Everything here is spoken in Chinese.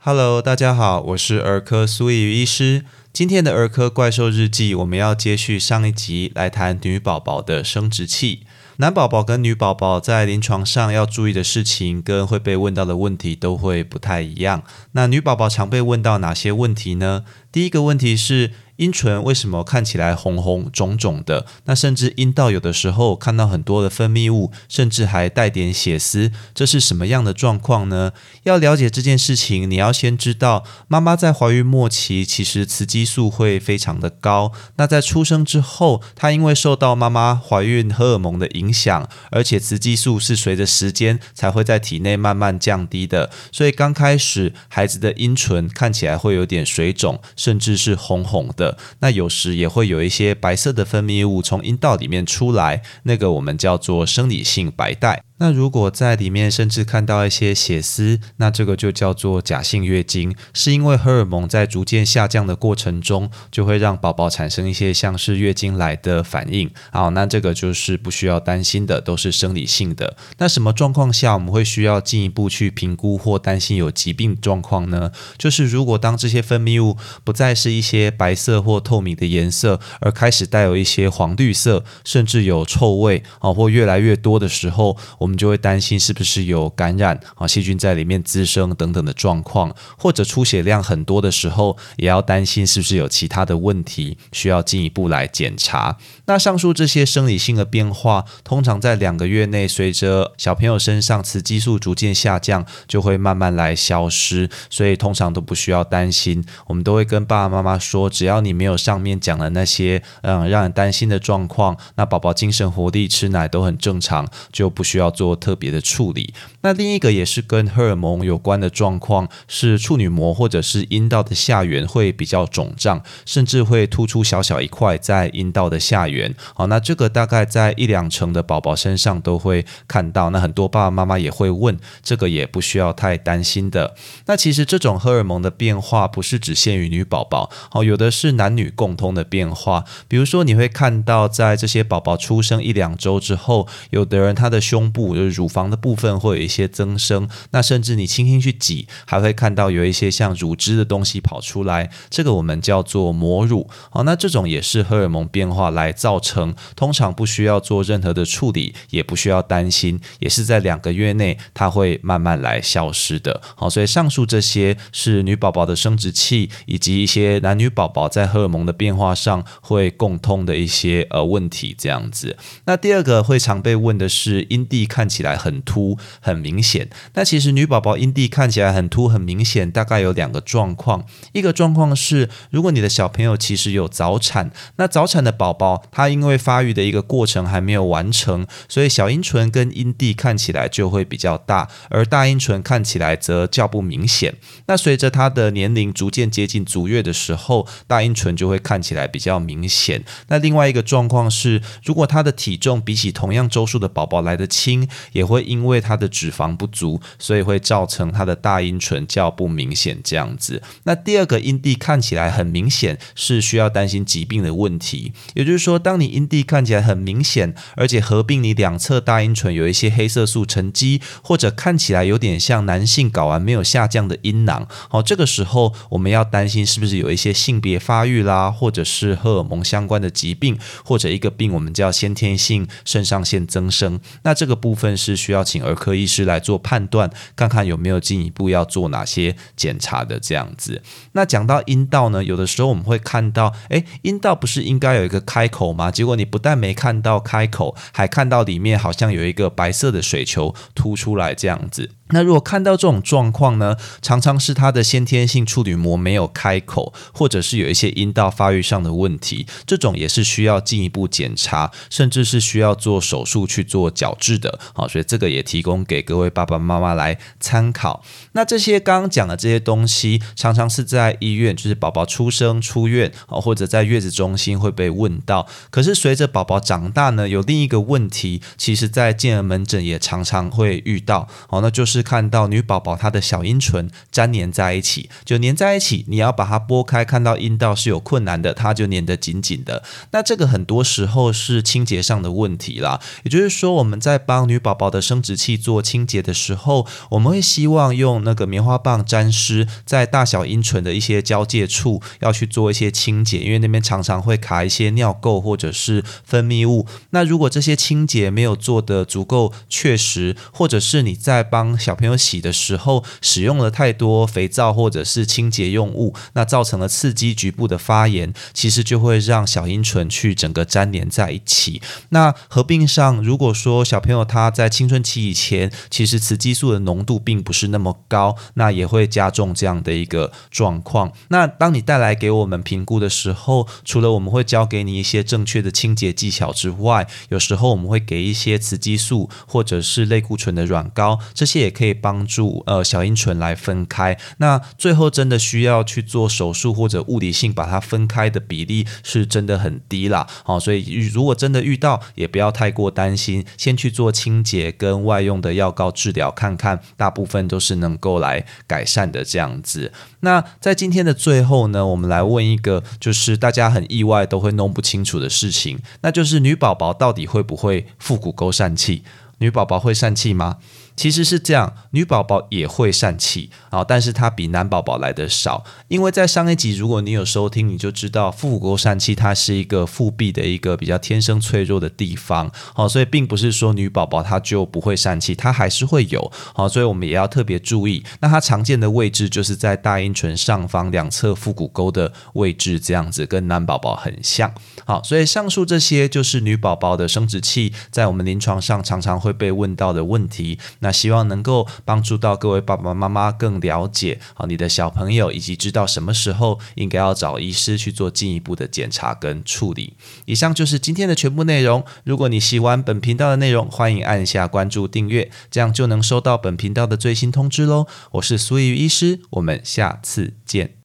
Hello，大家好，我是儿科苏怡医师。今天的儿科怪兽日记，我们要接续上一集来谈女宝宝的生殖器。男宝宝跟女宝宝在临床上要注意的事情，跟会被问到的问题都会不太一样。那女宝宝常被问到哪些问题呢？第一个问题是。阴唇为什么看起来红红肿肿的？那甚至阴道有的时候看到很多的分泌物，甚至还带点血丝，这是什么样的状况呢？要了解这件事情，你要先知道，妈妈在怀孕末期其实雌激素会非常的高。那在出生之后，她因为受到妈妈怀孕荷尔蒙的影响，而且雌激素是随着时间才会在体内慢慢降低的，所以刚开始孩子的阴唇看起来会有点水肿，甚至是红红的。那有时也会有一些白色的分泌物从阴道里面出来，那个我们叫做生理性白带。那如果在里面甚至看到一些血丝，那这个就叫做假性月经，是因为荷尔蒙在逐渐下降的过程中，就会让宝宝产生一些像是月经来的反应。好，那这个就是不需要担心的，都是生理性的。那什么状况下我们会需要进一步去评估或担心有疾病状况呢？就是如果当这些分泌物不再是一些白色或透明的颜色，而开始带有一些黄绿色，甚至有臭味啊，或越来越多的时候，我们就会担心是不是有感染啊，细菌在里面滋生等等的状况，或者出血量很多的时候，也要担心是不是有其他的问题需要进一步来检查。那上述这些生理性的变化，通常在两个月内，随着小朋友身上雌激素逐渐下降，就会慢慢来消失，所以通常都不需要担心。我们都会跟爸爸妈妈说，只要你没有上面讲的那些嗯让人担心的状况，那宝宝精神活力、吃奶都很正常，就不需要。做特别的处理。那另一个也是跟荷尔蒙有关的状况，是处女膜或者是阴道的下缘会比较肿胀，甚至会突出小小一块在阴道的下缘。好，那这个大概在一两成的宝宝身上都会看到。那很多爸爸妈妈也会问，这个也不需要太担心的。那其实这种荷尔蒙的变化不是只限于女宝宝，好，有的是男女共通的变化。比如说，你会看到在这些宝宝出生一两周之后，有的人他的胸部。就是乳房的部分会有一些增生，那甚至你轻轻去挤，还会看到有一些像乳汁的东西跑出来，这个我们叫做母乳。好，那这种也是荷尔蒙变化来造成，通常不需要做任何的处理，也不需要担心，也是在两个月内它会慢慢来消失的。好，所以上述这些是女宝宝的生殖器以及一些男女宝宝在荷尔蒙的变化上会共通的一些呃问题，这样子。那第二个会常被问的是阴蒂。看起来很凸很明显，那其实女宝宝阴蒂看起来很凸很明显，大概有两个状况。一个状况是，如果你的小朋友其实有早产，那早产的宝宝他因为发育的一个过程还没有完成，所以小阴唇跟阴蒂看起来就会比较大，而大阴唇看起来则较不明显。那随着他的年龄逐渐接近足月的时候，大阴唇就会看起来比较明显。那另外一个状况是，如果他的体重比起同样周数的宝宝来得轻。也会因为它的脂肪不足，所以会造成它的大阴唇较不明显这样子。那第二个阴蒂看起来很明显，是需要担心疾病的问题。也就是说，当你阴蒂看起来很明显，而且合并你两侧大阴唇有一些黑色素沉积，或者看起来有点像男性睾丸没有下降的阴囊，好，这个时候我们要担心是不是有一些性别发育啦，或者是荷尔蒙相关的疾病，或者一个病我们叫先天性肾上腺增生。那这个部部分是需要请儿科医师来做判断，看看有没有进一步要做哪些检查的这样子。那讲到阴道呢，有的时候我们会看到，诶，阴道不是应该有一个开口吗？结果你不但没看到开口，还看到里面好像有一个白色的水球凸出来这样子。那如果看到这种状况呢，常常是他的先天性处女膜没有开口，或者是有一些阴道发育上的问题，这种也是需要进一步检查，甚至是需要做手术去做矫治的。好，所以这个也提供给各位爸爸妈妈来参考。那这些刚刚讲的这些东西，常常是在医院，就是宝宝出生出院啊，或者在月子中心会被问到。可是随着宝宝长大呢，有另一个问题，其实在健儿门诊也常常会遇到。好，那就是。是看到女宝宝她的小阴唇粘连在一起，就粘在一起，你要把它拨开，看到阴道是有困难的，它就粘得紧紧的。那这个很多时候是清洁上的问题啦，也就是说我们在帮女宝宝的生殖器做清洁的时候，我们会希望用那个棉花棒沾湿在大小阴唇的一些交界处，要去做一些清洁，因为那边常常会卡一些尿垢或者是分泌物。那如果这些清洁没有做的足够确实，或者是你在帮小朋友洗的时候使用了太多肥皂或者是清洁用物，那造成了刺激局部的发炎，其实就会让小阴唇去整个粘连在一起。那合并上，如果说小朋友他在青春期以前，其实雌激素的浓度并不是那么高，那也会加重这样的一个状况。那当你带来给我们评估的时候，除了我们会教给你一些正确的清洁技巧之外，有时候我们会给一些雌激素或者是类固醇的软膏，这些也可以帮助呃小阴唇来分开。那最后真的需要去做手术或者物理性把它分开的比例是真的很低啦。好，所以如果真的遇到，也不要太过担心，先去做清洁跟外用的药膏治疗看看，大部分都是能够来改善的这样子。那在今天的最后呢，我们来问一个就是大家很意外都会弄不清楚的事情，那就是女宝宝到底会不会腹股沟疝气？女宝宝会疝气吗？其实是这样，女宝宝也会疝气啊，但是它比男宝宝来的少。因为在上一集，如果你有收听，你就知道腹股沟疝气它是一个腹壁的一个比较天生脆弱的地方，好，所以并不是说女宝宝她就不会疝气，它还是会有，好，所以我们也要特别注意。那它常见的位置就是在大阴唇上方两侧腹股沟的位置，这样子跟男宝宝很像。好，所以上述这些就是女宝宝的生殖器在我们临床上常常会被问到的问题。那那希望能够帮助到各位爸爸妈妈更了解好你的小朋友，以及知道什么时候应该要找医师去做进一步的检查跟处理。以上就是今天的全部内容。如果你喜欢本频道的内容，欢迎按下关注订阅，这样就能收到本频道的最新通知喽。我是苏玉医师，我们下次见。